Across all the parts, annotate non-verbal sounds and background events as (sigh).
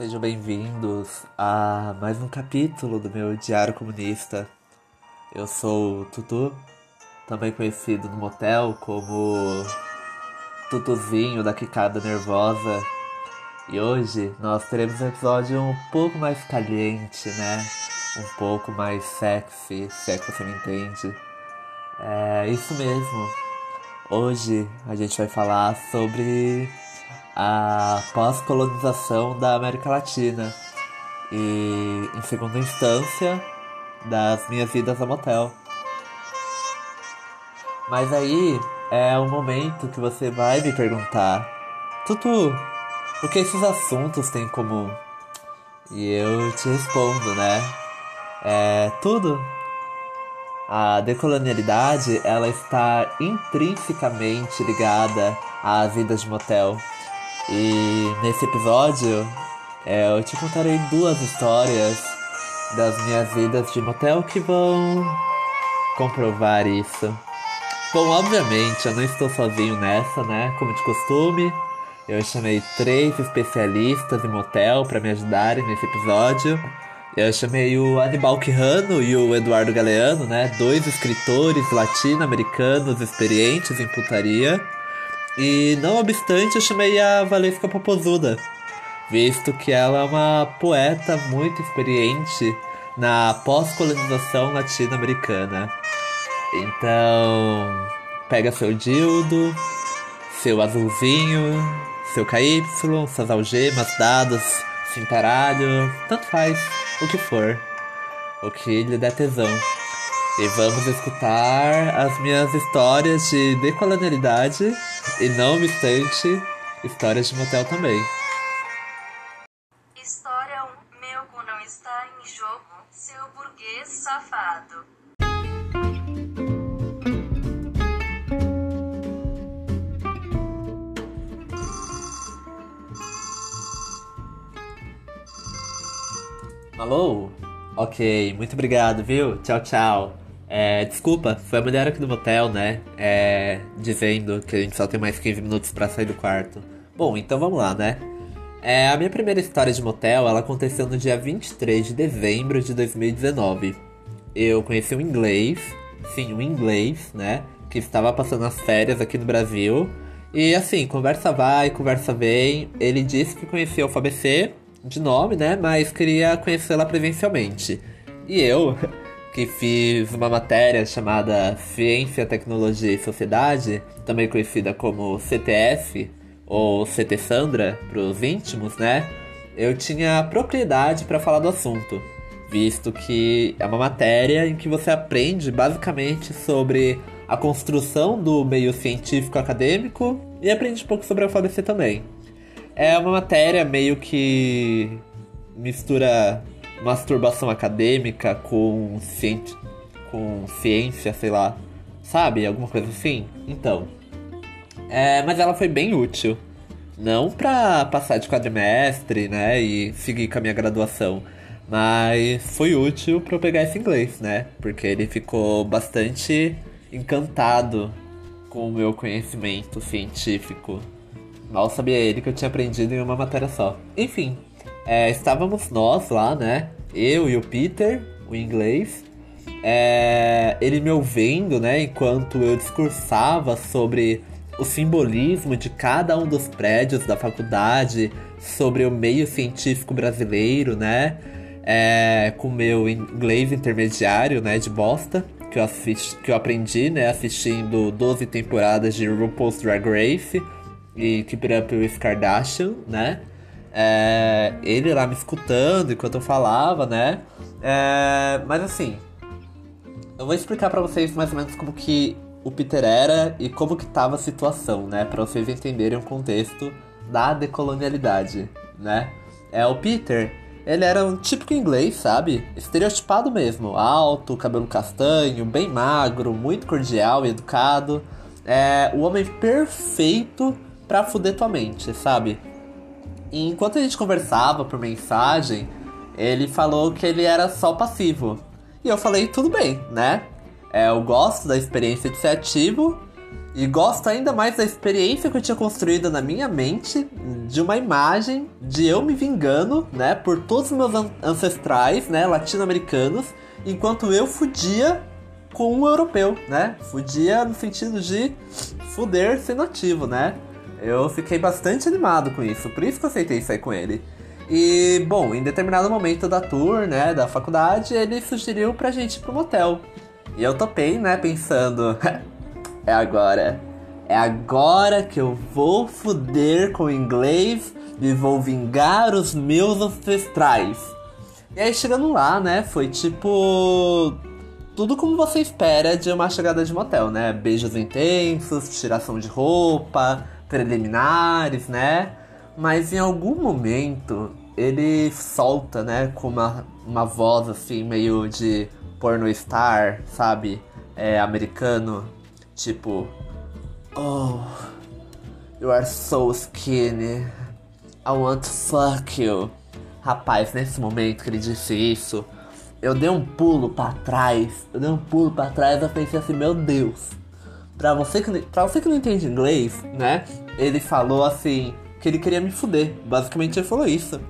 Sejam bem-vindos a mais um capítulo do meu Diário Comunista. Eu sou o Tutu, também conhecido no motel como Tutuzinho da Quicada Nervosa. E hoje nós teremos um episódio um pouco mais caliente, né? Um pouco mais sexy, se é que você me entende. É isso mesmo. Hoje a gente vai falar sobre a pós-colonização da América Latina e, em segunda instância, das minhas vidas a motel. Mas aí é o momento que você vai me perguntar: Tutu, o que esses assuntos têm em comum? E eu te respondo, né? É tudo. A decolonialidade ela está intrinsecamente ligada à vida de motel. E nesse episódio é, eu te contarei duas histórias das minhas vidas de motel que vão comprovar isso. Bom, obviamente eu não estou sozinho nessa, né? Como de costume, eu chamei três especialistas em motel para me ajudarem nesse episódio. Eu chamei o Anibal Quirrano e o Eduardo Galeano, né? Dois escritores latino-americanos experientes em putaria. E não obstante, eu chamei a Valesca Popozuda, visto que ela é uma poeta muito experiente na pós-colonização latino-americana. Então, pega seu dildo, seu azulzinho, seu KY, suas algemas, dados, cintaralho, tanto faz, o que for, o que lhe der tesão. E vamos escutar as minhas histórias de decolonialidade e, não obstante, histórias de motel também. História 1. Meu cu não está em jogo, seu burguês safado. Alô? Ok, muito obrigado, viu? Tchau, tchau. É, desculpa, foi a mulher aqui do motel, né? É, dizendo que a gente só tem mais 15 minutos para sair do quarto. Bom, então vamos lá, né? É, a minha primeira história de motel, ela aconteceu no dia 23 de dezembro de 2019. Eu conheci um inglês, sim, um inglês, né? Que estava passando as férias aqui no Brasil. E assim, conversa vai, conversa vem. Ele disse que conhecia o FABC de nome, né? Mas queria conhecê-la presencialmente. E eu, (laughs) que fiz uma matéria chamada Ciência, Tecnologia e Sociedade, também conhecida como CTF ou CT Sandra para os íntimos, né? Eu tinha propriedade para falar do assunto, visto que é uma matéria em que você aprende basicamente sobre a construção do meio científico acadêmico e aprende um pouco sobre a FABC também. É uma matéria meio que mistura masturbação acadêmica com, ciência, com ciência, sei lá. Sabe? Alguma coisa assim? Então. É, mas ela foi bem útil. Não pra passar de quadrimestre, né? E seguir com a minha graduação. Mas foi útil para eu pegar esse inglês, né? Porque ele ficou bastante encantado com o meu conhecimento científico. Mal sabia ele que eu tinha aprendido em uma matéria só. Enfim, é, estávamos nós lá, né? Eu e o Peter, o inglês. É, ele me ouvindo, né? Enquanto eu discursava sobre o simbolismo de cada um dos prédios da faculdade, sobre o meio científico brasileiro, né? É, com meu inglês intermediário, né? De bosta. Que eu, assisti, que eu aprendi, né? Assistindo 12 temporadas de RuPaul's Drag Race e Keep Up with Kardashian, né? É, ele lá me escutando enquanto eu falava, né? É, mas assim, eu vou explicar para vocês mais ou menos como que o Peter era e como que tava a situação, né? Para vocês entenderem o contexto da decolonialidade, né? É o Peter, ele era um típico inglês, sabe? Estereotipado mesmo, alto, cabelo castanho, bem magro, muito cordial e educado. É o homem perfeito pra fuder tua mente, sabe? E enquanto a gente conversava por mensagem, ele falou que ele era só passivo. E eu falei, tudo bem, né? É, eu gosto da experiência de ser ativo, E gosto ainda mais da experiência que eu tinha construído na minha mente de uma imagem de eu me vingando, né, por todos os meus an ancestrais, né, latino-americanos, enquanto eu fudia com um europeu, né? Fudia no sentido de fuder ser nativo, né? Eu fiquei bastante animado com isso, por isso que eu aceitei sair com ele. E, bom, em determinado momento da tour, né, da faculdade, ele sugeriu pra gente ir pro motel. E eu topei, né, pensando, (laughs) é agora. É agora que eu vou fuder com o inglês e vou vingar os meus ancestrais. E aí chegando lá, né, foi tipo. Tudo como você espera de uma chegada de motel, né? Beijos intensos, tiração de roupa, preliminares, né? Mas em algum momento ele solta, né, com uma, uma voz assim, meio de porno star, sabe? É, americano. Tipo, oh, you are so skinny. I want to fuck you. Rapaz, nesse momento que ele disse isso, eu dei um pulo para trás. Eu dei um pulo para trás e pensei assim, meu Deus. Pra você, que, pra você que não entende inglês, né? Ele falou assim que ele queria me fuder. Basicamente ele falou isso.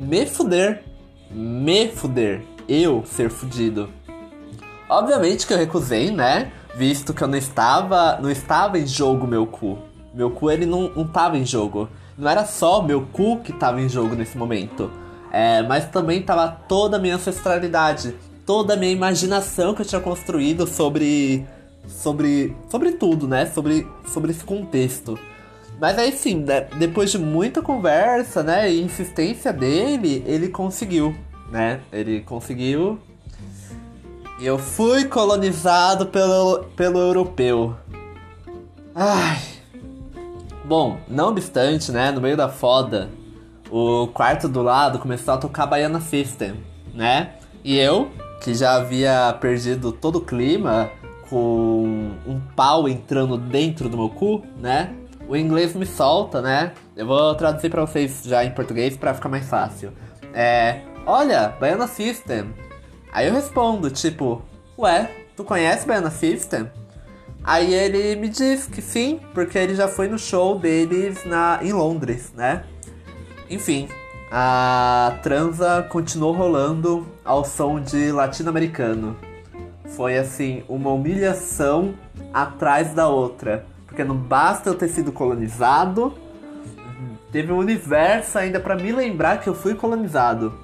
Me fuder. Me fuder. Eu ser fudido. Obviamente que eu recusei, né? Visto que eu não estava. Não estava em jogo meu cu. Meu cu ele não, não em jogo. Não era só meu cu que tava em jogo nesse momento. É, mas também tava toda a minha ancestralidade. Toda a minha imaginação que eu tinha construído sobre. Sobre. Sobre tudo, né? Sobre, sobre esse contexto. Mas aí sim, né? depois de muita conversa, né? E insistência dele, ele conseguiu, né? Ele conseguiu eu fui colonizado pelo, pelo europeu. Ai. Bom, não obstante, né, no meio da foda, o quarto do lado começou a tocar Baiana System, né? E eu, que já havia perdido todo o clima com um pau entrando dentro do meu cu, né? O inglês me solta, né? Eu vou traduzir para vocês já em português para ficar mais fácil. É, olha, Baiana System, Aí eu respondo, tipo, ué, tu conhece Baiana System? Aí ele me diz que sim, porque ele já foi no show deles na, em Londres, né? Enfim, a transa continuou rolando ao som de latino-americano. Foi assim, uma humilhação atrás da outra. Porque não basta eu ter sido colonizado, teve um universo ainda para me lembrar que eu fui colonizado.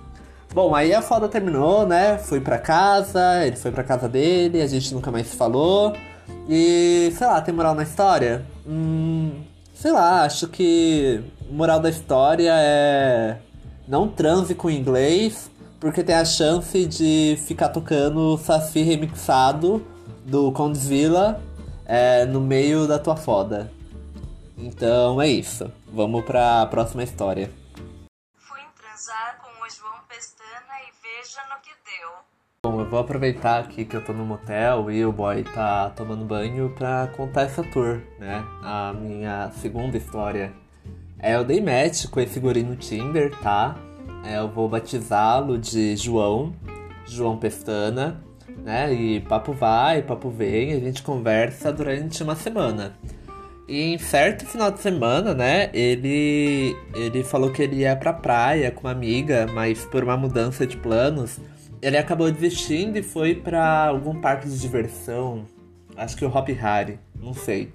Bom, aí a foda terminou, né? Fui pra casa, ele foi pra casa dele, a gente nunca mais se falou. E, sei lá, tem moral na história? Hum, sei lá, acho que moral da história é não transe com inglês, porque tem a chance de ficar tocando Saci remixado do Condzilla é, no meio da tua foda. Então é isso. Vamos pra próxima história. Bom, eu vou aproveitar aqui que eu tô no motel e o boy tá tomando banho pra contar essa tour, né? A minha segunda história. É, eu dei match com esse guri no Tinder, tá? É, eu vou batizá-lo de João, João Pestana, né? E papo vai, papo vem, a gente conversa durante uma semana. E em certo final de semana, né, ele ele falou que ele ia pra praia com uma amiga, mas por uma mudança de planos, ele acabou desistindo e foi para algum parque de diversão. Acho que o Hop Harry, não sei.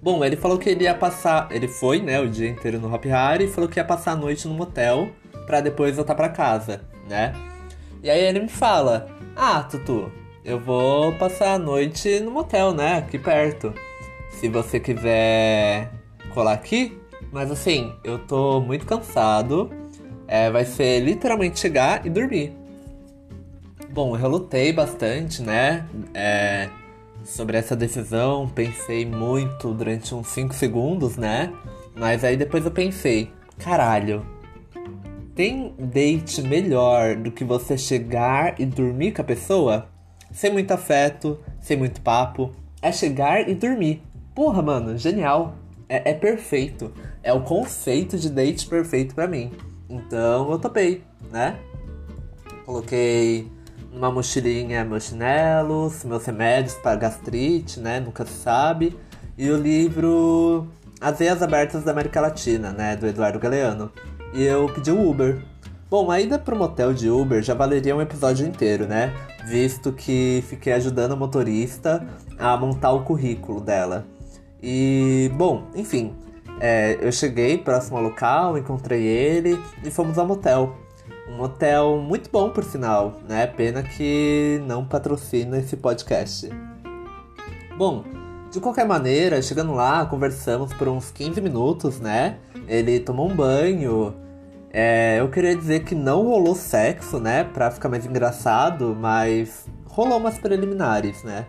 Bom, ele falou que ele ia passar. Ele foi, né, o dia inteiro no Hop Harry e falou que ia passar a noite no motel para depois voltar para casa, né? E aí ele me fala: Ah, Tutu, eu vou passar a noite no motel, né? Aqui perto. Se você quiser colar aqui. Mas assim, eu tô muito cansado. É, vai ser literalmente chegar e dormir. Bom, eu relutei bastante, né? É, sobre essa decisão, pensei muito durante uns 5 segundos, né? Mas aí depois eu pensei, caralho, tem date melhor do que você chegar e dormir com a pessoa? Sem muito afeto, sem muito papo. É chegar e dormir. Porra, mano, genial. É, é perfeito. É o conceito de date perfeito para mim. Então eu topei, né? Coloquei numa mochilinha meus chinelos, meus remédios para gastrite, né? Nunca se sabe. E o livro As Veias Abertas da América Latina, né? Do Eduardo Galeano. E eu pedi o Uber. Bom, a ida pro motel de Uber já valeria um episódio inteiro, né? Visto que fiquei ajudando a motorista a montar o currículo dela. E, bom, enfim, é, eu cheguei próximo ao local, encontrei ele e fomos ao motel. Um hotel muito bom, por sinal, né? Pena que não patrocina esse podcast. Bom, de qualquer maneira, chegando lá, conversamos por uns 15 minutos, né? Ele tomou um banho. É, eu queria dizer que não rolou sexo, né? Pra ficar mais engraçado, mas rolou umas preliminares, né?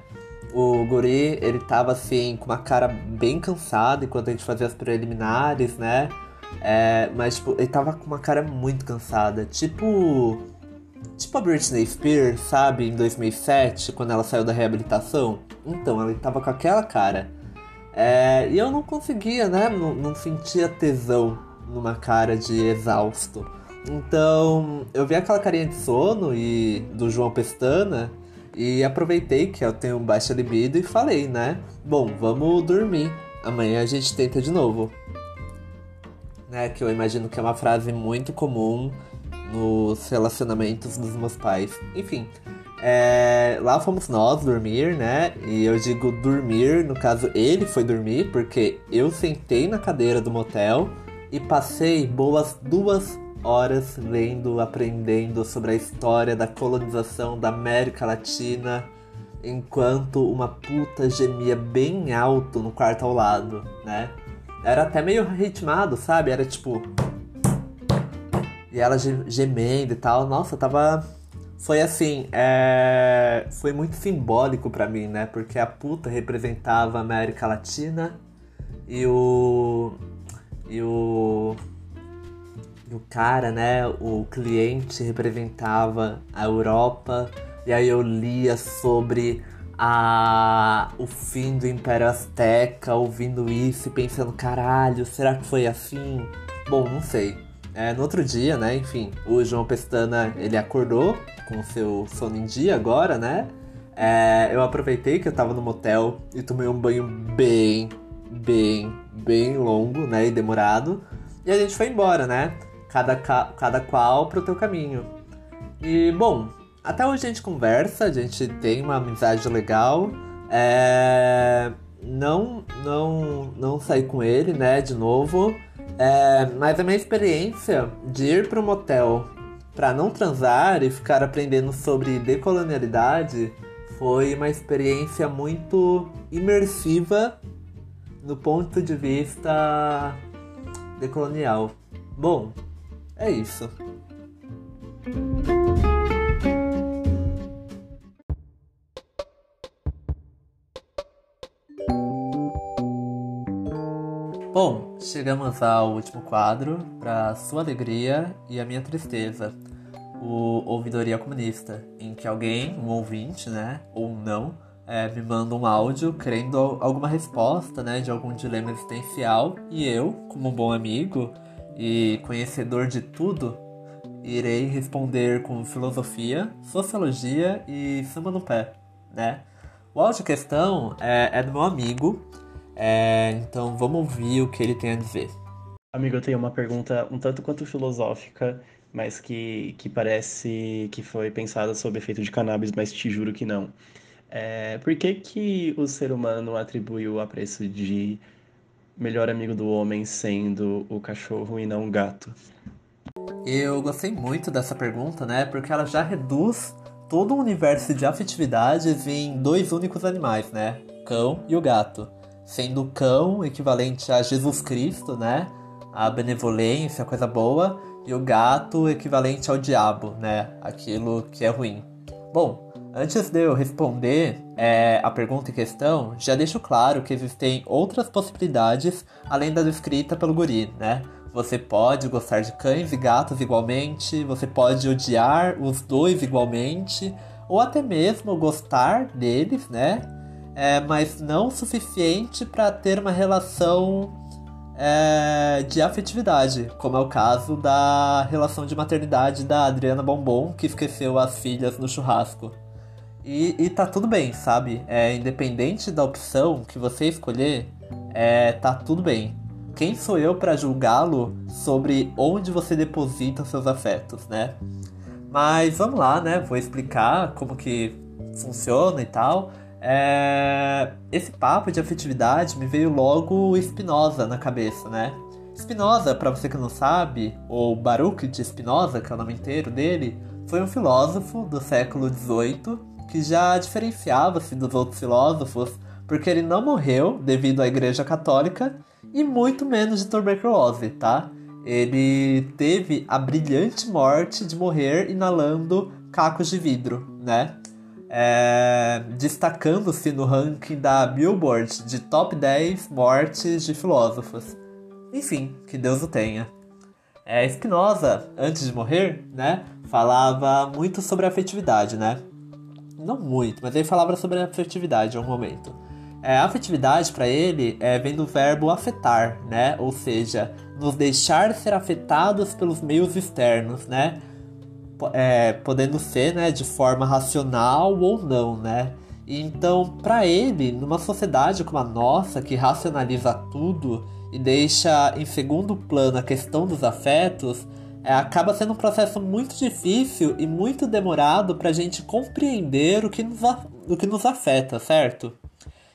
O guri, ele tava assim, com uma cara bem cansada enquanto a gente fazia as preliminares, né? É, mas, tipo, ele tava com uma cara muito cansada. Tipo. Tipo a Britney Spears, sabe? Em 2007, quando ela saiu da reabilitação. Então, ela tava com aquela cara. É, e eu não conseguia, né? Não, não sentia tesão numa cara de exausto. Então, eu vi aquela carinha de sono e do João Pestana e aproveitei que eu tenho baixa libido e falei, né? Bom, vamos dormir. Amanhã a gente tenta de novo né? Que eu imagino que é uma frase muito comum nos relacionamentos dos meus pais. Enfim, é, lá fomos nós dormir, né? E eu digo dormir, no caso ele foi dormir, porque eu sentei na cadeira do motel e passei boas duas horas lendo, aprendendo sobre a história da colonização da América Latina, enquanto uma puta gemia bem alto no quarto ao lado, né? Era até meio ritmado, sabe? Era tipo. E ela gemendo e tal. Nossa, tava. Foi assim, é... foi muito simbólico para mim, né? Porque a puta representava a América Latina e o. E o. E o cara, né? O cliente representava a Europa. E aí eu lia sobre a, o fim do Império Azteca, ouvindo isso e pensando, caralho, será que foi assim? Bom, não sei. É, no outro dia, né, enfim, o João Pestana, ele acordou com seu sono em dia agora, né? É, eu aproveitei que eu tava no motel e tomei um banho bem, bem, bem longo, né, e demorado. E a gente foi embora, né? Cada, cada qual pro teu caminho. E, bom, até hoje a gente conversa, a gente tem uma amizade legal. É... Não, não, não saí com ele, né, de novo. É... Mas a minha experiência de ir para um motel para não transar e ficar aprendendo sobre decolonialidade foi uma experiência muito imersiva no ponto de vista decolonial. Bom, é isso. Chegamos ao último quadro, para sua alegria e a minha tristeza, o Ouvidoria Comunista, em que alguém, um ouvinte, né, ou não, é, me manda um áudio querendo alguma resposta, né, de algum dilema existencial, e eu, como um bom amigo e conhecedor de tudo, irei responder com filosofia, sociologia e samba no pé, né. O áudio questão é, é do meu amigo, é, então vamos ouvir o que ele tem a dizer. Amigo, eu tenho uma pergunta um tanto quanto filosófica, mas que, que parece que foi pensada sob efeito de cannabis, mas te juro que não. É, por que, que o ser humano atribuiu o apreço de melhor amigo do homem sendo o cachorro e não o gato? Eu gostei muito dessa pergunta, né? Porque ela já reduz todo o universo de afetividades em dois únicos animais, né? Cão e o gato sendo o cão equivalente a Jesus Cristo, né? A benevolência, a coisa boa, e o gato equivalente ao diabo, né? Aquilo que é ruim. Bom, antes de eu responder é, a pergunta em questão, já deixo claro que existem outras possibilidades além da descrita pelo guri, né? Você pode gostar de cães e gatos igualmente, você pode odiar os dois igualmente, ou até mesmo gostar deles, né? É, mas não o suficiente para ter uma relação é, de afetividade, como é o caso da relação de maternidade da Adriana Bombom, que esqueceu as filhas no churrasco. E, e tá tudo bem, sabe? É, independente da opção que você escolher, é, tá tudo bem. Quem sou eu para julgá-lo sobre onde você deposita seus afetos, né? Mas vamos lá, né? Vou explicar como que funciona e tal. É... Esse papo de afetividade me veio logo Spinoza na cabeça, né? Spinoza, para você que não sabe, ou Baruch de Spinoza, que é o nome inteiro dele, foi um filósofo do século XVIII que já diferenciava-se dos outros filósofos porque ele não morreu devido à Igreja Católica e muito menos de tuberculose, tá? Ele teve a brilhante morte de morrer inalando cacos de vidro, né? É, destacando-se no ranking da Billboard de top 10 mortes de filósofos. Enfim, que Deus o tenha. É, Spinoza, antes de morrer, né, falava muito sobre afetividade, né? Não muito, mas ele falava sobre afetividade em um momento. É, a afetividade para ele é, vem do verbo afetar, né? Ou seja, nos deixar ser afetados pelos meios externos, né? É, podendo ser, né, de forma racional ou não, né? Então, para ele, numa sociedade como a nossa, que racionaliza tudo e deixa em segundo plano a questão dos afetos, é, acaba sendo um processo muito difícil e muito demorado para a gente compreender o que, nos, o que nos afeta, certo?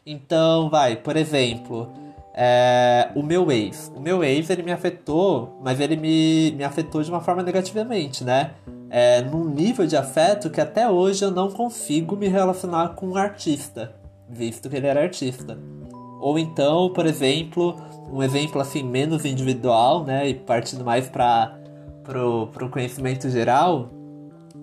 Então, vai, por exemplo, é, o meu ex. O meu ex, ele me afetou, mas ele me, me afetou de uma forma negativamente, né? É, num nível de afeto que até hoje eu não consigo me relacionar com um artista, visto que ele era artista. Ou então, por exemplo, um exemplo assim menos individual, né, e partindo mais para pro, pro conhecimento geral,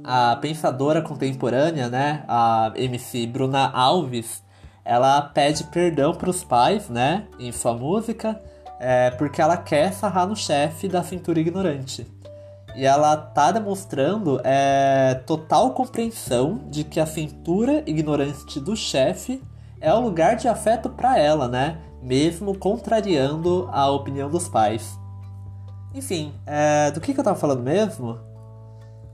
a pensadora contemporânea, né, a MC Bruna Alves, ela pede perdão para os pais, né, em sua música, é, porque ela quer sarrar no chefe da cintura ignorante. E ela tá demonstrando é, total compreensão de que a cintura ignorante do chefe é o lugar de afeto para ela, né? Mesmo contrariando a opinião dos pais. Enfim, é, do que, que eu tava falando mesmo?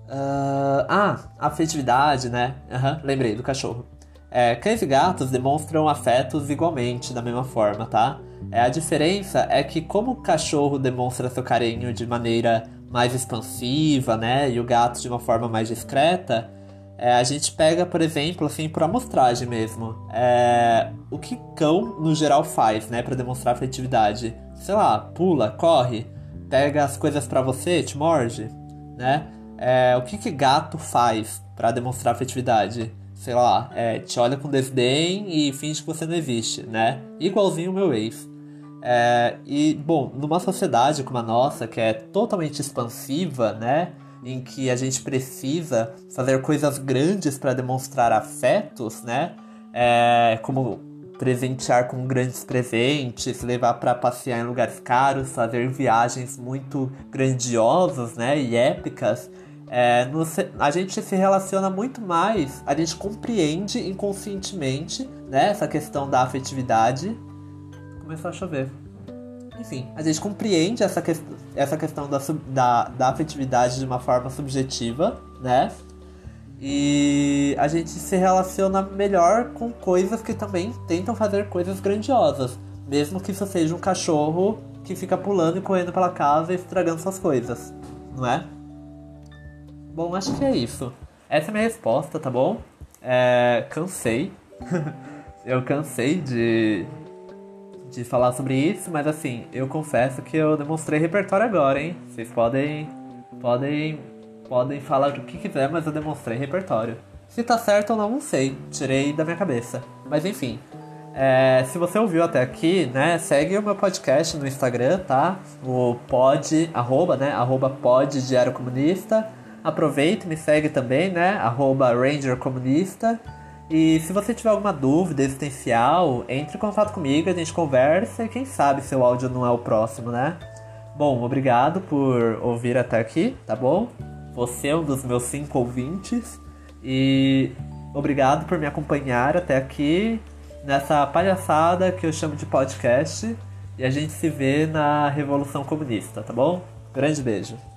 Uh, ah, afetividade, né? Uhum, lembrei, do cachorro. É, cães e gatos demonstram afetos igualmente, da mesma forma, tá? É, a diferença é que como o cachorro demonstra seu carinho de maneira mais expansiva, né? E o gato de uma forma mais discreta, é, a gente pega, por exemplo, assim, por amostragem mesmo. É, o que cão, no geral, faz, né? para demonstrar afetividade? Sei lá, pula, corre pega as coisas para você, te morde, né? É, o que que gato faz para demonstrar afetividade? Sei lá, é, te olha com desdém e finge que você não existe, né? Igualzinho o meu ex. É, e, bom, numa sociedade como a nossa, que é totalmente expansiva, né? Em que a gente precisa fazer coisas grandes para demonstrar afetos, né? É, como presentear com grandes presentes, levar para passear em lugares caros, fazer viagens muito grandiosas, né, e épicas. É, no, a gente se relaciona muito mais, a gente compreende inconscientemente, né, essa questão da afetividade. Começou a chover. Enfim, a gente compreende essa, que, essa questão da, da, da afetividade de uma forma subjetiva, né? E a gente se relaciona melhor com coisas que também tentam fazer coisas grandiosas. Mesmo que isso seja um cachorro que fica pulando e correndo pela casa e estragando suas coisas, não é? Bom, acho que é isso. Essa é a minha resposta, tá bom? É, cansei. (laughs) eu cansei de, de falar sobre isso, mas assim, eu confesso que eu demonstrei repertório agora, hein? Vocês podem, podem Podem falar o que quiser, mas eu demonstrei repertório. Se tá certo ou não, não sei. Tirei da minha cabeça. Mas enfim. É, se você ouviu até aqui, né, segue o meu podcast no Instagram, tá? O pod, arroba, né, arroba pod Diário Comunista. Aproveita e me segue também, né, arroba Ranger Comunista. E se você tiver alguma dúvida existencial, entre em contato comigo, a gente conversa e quem sabe seu áudio não é o próximo, né? Bom, obrigado por ouvir até aqui, tá bom? Você é um dos meus cinco ouvintes e obrigado por me acompanhar até aqui nessa palhaçada que eu chamo de podcast. E a gente se vê na Revolução Comunista, tá bom? Grande beijo.